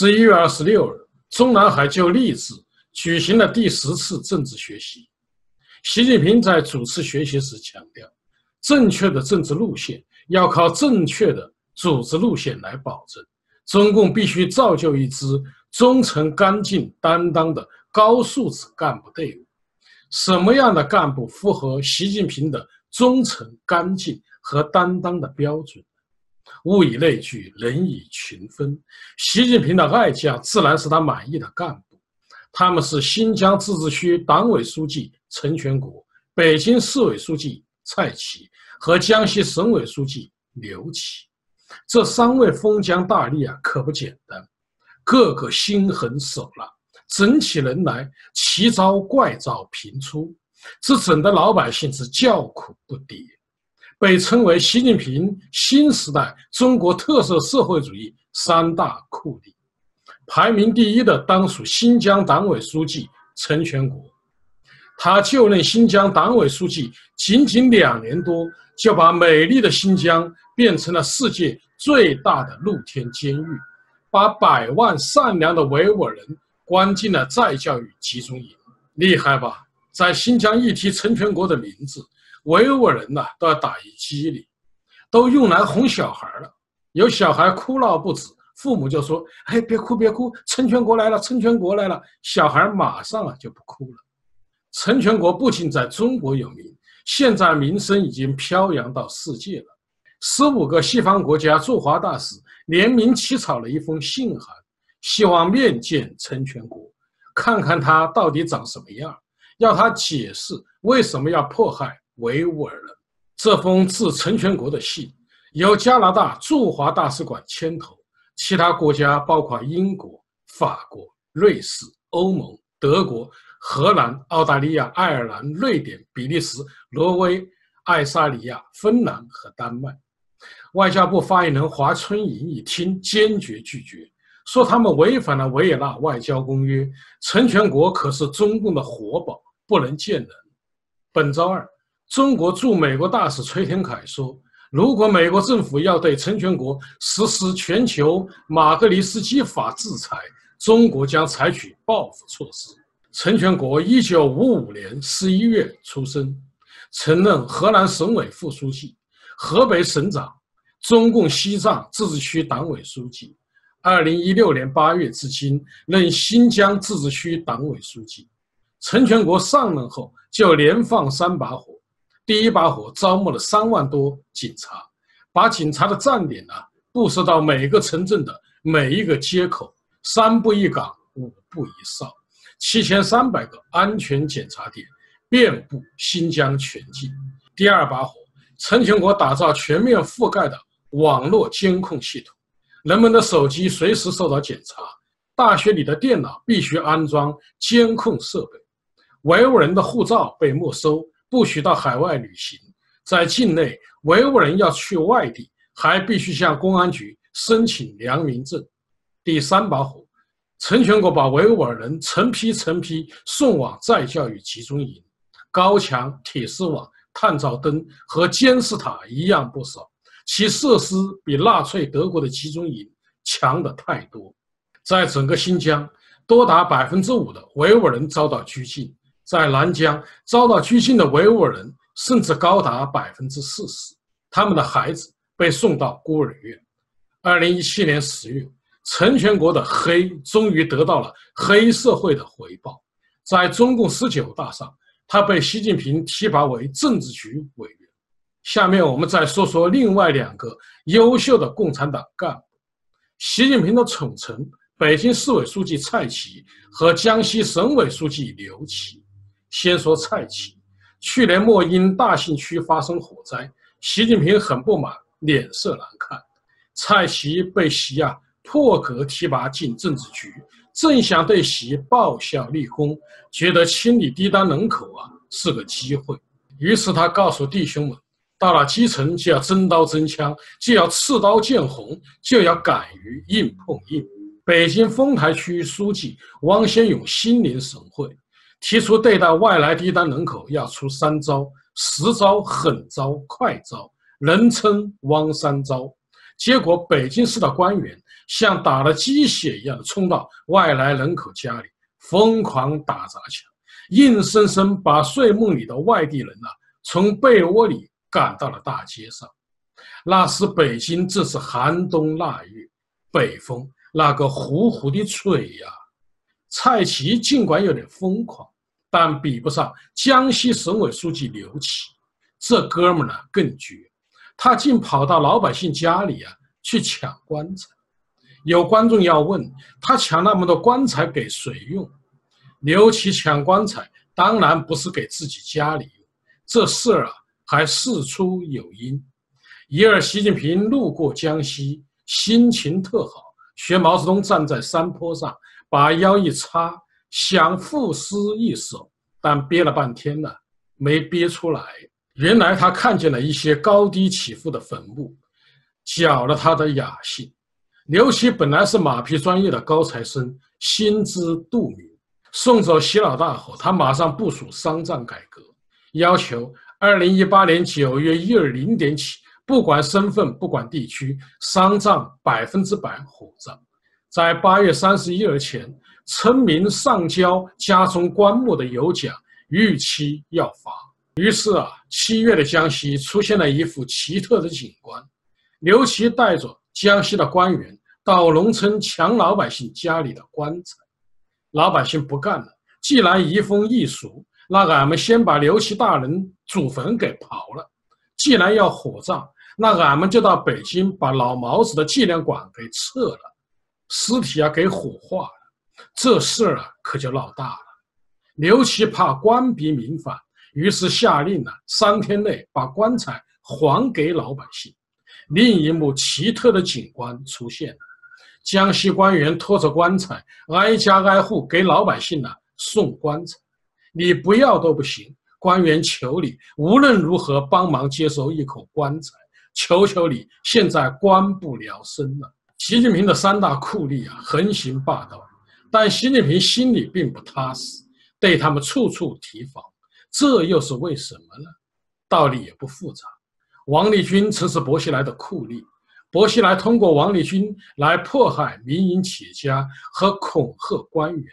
十一月二十六日，中南海就励志举行了第十次政治学习。习近平在主持学习时强调，正确的政治路线要靠正确的组织路线来保证。中共必须造就一支忠诚、干净、担当的高素质干部队伍。什么样的干部符合习近平的忠诚、干净和担当的标准？物以类聚，人以群分。习近平的爱将自然是他满意的干部。他们是新疆自治区党委书记陈全国、北京市委书记蔡奇和江西省委书记刘奇。这三位封疆大吏啊，可不简单，个个心狠手辣，整起人来奇招怪招频出，这整的老百姓是叫苦不迭。被称为习近平新时代中国特色社会主义三大酷吏，排名第一的当属新疆党委书记陈全国。他就任新疆党委书记仅仅两年多，就把美丽的新疆变成了世界最大的露天监狱，把百万善良的维吾尔人关进了再教育集中营。厉害吧？在新疆一提陈全国的名字。维吾尔人呐都要打一激灵，都用来哄小孩了。有小孩哭闹不止，父母就说：“哎，别哭别哭，成全国来了，成全国来了。”小孩马上啊就不哭了。成全国不仅在中国有名，现在名声已经飘扬到世界了。十五个西方国家驻华大使联名起草了一封信函，希望面见成全国，看看他到底长什么样，要他解释为什么要迫害。维吾尔人这封致陈全国的信，由加拿大驻华大使馆牵头，其他国家包括英国、法国、瑞士、欧盟、德国、荷兰、澳大利亚、爱尔兰、瑞典、比利时、挪威、爱沙尼亚、芬兰和丹麦。外交部发言人华春莹一听，坚决拒绝，说他们违反了维也纳外交公约。陈全国可是中共的活宝，不能见人。本周二。中国驻美国大使崔天凯说：“如果美国政府要对陈全国实施全球马格尼斯基法制裁，中国将采取报复措施。”陈全国一九五五年十一月出生，曾任河南省委副书记、河北省长、中共西藏自治区党委书记。二零一六年八月至今，任新疆自治区党委书记。陈全国上任后就连放三把火。第一把火招募了三万多警察，把警察的站点呢布设到每个城镇的每一个街口，三步一岗，五步一哨，七千三百个安全检查点遍布新疆全境。第二把火，陈全国打造全面覆盖的网络监控系统，人们的手机随时受到检查，大学里的电脑必须安装监控设备，维吾尔人的护照被没收。不许到海外旅行，在境内，维吾尔人要去外地，还必须向公安局申请良民证。第三把火，陈全国把维吾尔人成批成批送往再教育集中营，高墙、铁丝网、探照灯和监视塔一样不少，其设施比纳粹德国的集中营强的太多。在整个新疆，多达百分之五的维吾尔人遭到拘禁。在南疆遭到拘禁的维吾尔人甚至高达百分之四十，他们的孩子被送到孤儿院。二零一七年十月，陈全国的黑终于得到了黑社会的回报，在中共十九大上，他被习近平提拔为政治局委员。下面我们再说说另外两个优秀的共产党干部：习近平的宠臣、北京市委书记蔡奇和江西省委书记刘奇。先说蔡奇，去年末因大兴区发生火灾，习近平很不满，脸色难看。蔡奇被习啊破格提拔进政治局，正想对习报效立功，觉得清理低端人口啊是个机会，于是他告诉弟兄们，到了基层就要真刀真枪，就要刺刀见红，就要敢于硬碰硬。北京丰台区书记汪先勇心领神会。提出对待外来低端人口要出三招：实招、狠招、快招，人称“汪三招”。结果北京市的官员像打了鸡血一样冲到外来人口家里，疯狂打砸抢，硬生生把睡梦里的外地人呐从被窝里赶到了大街上。那时北京正是寒冬腊月，北风那个呼呼的吹呀。蔡奇尽管有点疯狂，但比不上江西省委书记刘奇。这哥们儿呢更绝，他竟跑到老百姓家里啊去抢棺材。有观众要问他抢那么多棺材给谁用？刘奇抢棺材当然不是给自己家里用，这事儿啊还事出有因。一儿习近平路过江西，心情特好，学毛泽东站在山坡上，把腰一叉，想赋诗一首，但憋了半天呢，没憋出来。原来他看见了一些高低起伏的坟墓，搅了他的雅兴。刘奇本来是马匹专业的高材生，心知肚明。送走习老大后，他马上部署丧葬改革，要求二零一八年九月一日零点起，不管身份，不管地区，丧葬百分之百火葬。在八月三十一日前，村民上交家中棺木的有奖，逾期要罚。于是啊，七月的江西出现了一幅奇特的景观。刘琦带着江西的官员到农村抢老百姓家里的棺材，老百姓不干了。既然移风易俗，那俺们先把刘琦大人祖坟给刨了；既然要火葬，那俺们就到北京把老毛子的纪念馆给撤了，尸体啊给火化了。这事儿啊可就闹大了。刘琦怕官逼民反。于是下令呢，三天内把棺材还给老百姓。另一幕奇特的景观出现了：江西官员拖着棺材，挨家挨户给老百姓呢送棺材。你不要都不行，官员求你无论如何帮忙接收一口棺材，求求你！现在官不聊生了。习近平的三大酷吏啊，横行霸道，但习近平心里并不踏实，对他们处处提防。这又是为什么呢？道理也不复杂。王立军曾是薄熙来的酷吏，薄熙来通过王立军来迫害民营企业家和恐吓官员，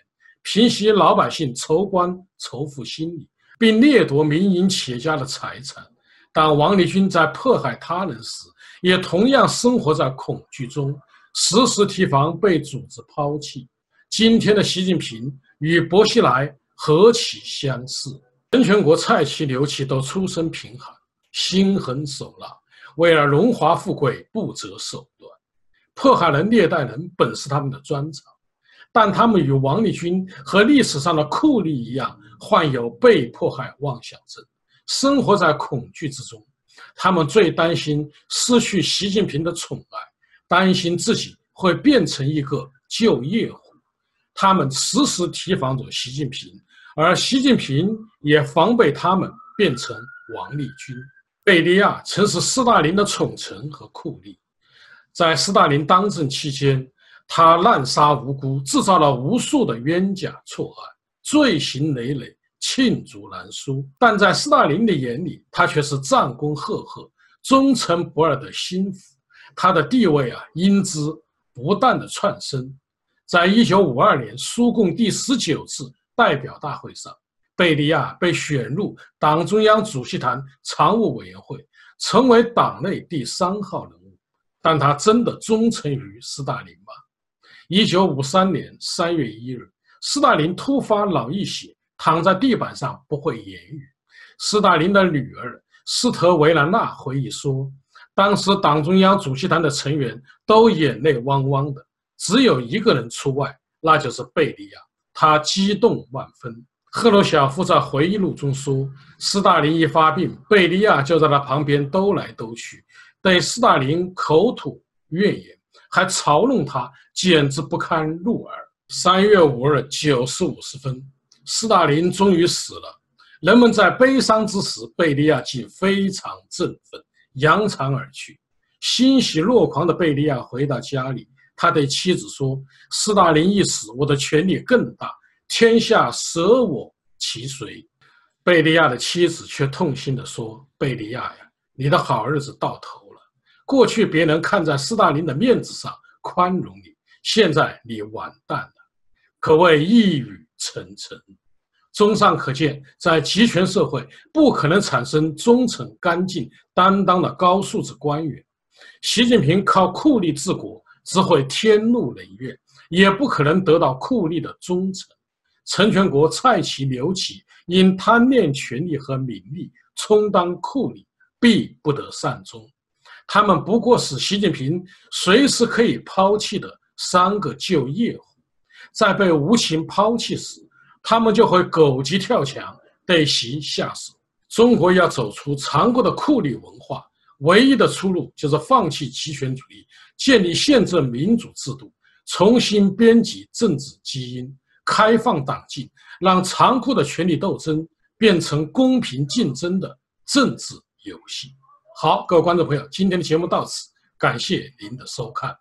平息老百姓仇官仇富心理，并掠夺民营企业家的财产。但王立军在迫害他人时，也同样生活在恐惧中，时时提防被组织抛弃。今天的习近平与薄熙来何其相似！陈全国、蔡奇、刘奇都出身贫寒，心狠手辣，为了荣华富贵不择手段，迫害人、虐待人本是他们的专长。但他们与王立军和历史上的酷吏一样，患有被迫害妄想症，生活在恐惧之中。他们最担心失去习近平的宠爱，担心自己会变成一个就业户。他们时时提防着习近平。而习近平也防备他们变成王立军。贝利亚曾是斯大林的宠臣和酷吏，在斯大林当政期间，他滥杀无辜，制造了无数的冤假错案，罪行累累，罄竹难书。但在斯大林的眼里，他却是战功赫赫、忠诚不二的心腹。他的地位啊，因之不断的窜升。在一九五二年，苏共第十九次。代表大会上，贝利亚被选入党中央主席团常务委员会，成为党内第三号人物。但他真的忠诚于斯大林吗？一九五三年三月一日，斯大林突发脑溢血，躺在地板上不会言语。斯大林的女儿斯特维兰娜回忆说：“当时党中央主席团的成员都眼泪汪汪的，只有一个人除外，那就是贝利亚。”他激动万分。赫鲁晓夫在回忆录中说：“斯大林一发病，贝利亚就在他旁边兜来兜去，对斯大林口吐怨言，还嘲弄他，简直不堪入耳。”三月五日九时五十分，斯大林终于死了。人们在悲伤之时，贝利亚竟非常振奋，扬长而去。欣喜若狂的贝利亚回到家里。他对妻子说：“斯大林一死，我的权力更大，天下舍我其谁？”贝利亚的妻子却痛心地说：“贝利亚呀，你的好日子到头了。过去别人看在斯大林的面子上宽容你，现在你完蛋了，可谓一语成谶。综上可见，在集权社会不可能产生忠诚、干净、担当的高素质官员。习近平靠酷吏治国，只会天怒人怨，也不可能得到酷吏的忠诚。陈全国、蔡奇、刘启因贪恋权力和名利，充当酷吏，必不得善终。他们不过是习近平随时可以抛弃的三个旧业户，在被无情抛弃时。他们就会狗急跳墙，对其下手。中国要走出残酷的酷吏文化，唯一的出路就是放弃集权主义，建立宪政民主制度，重新编辑政治基因，开放党禁，让残酷的权力斗争变成公平竞争的政治游戏。好，各位观众朋友，今天的节目到此，感谢您的收看。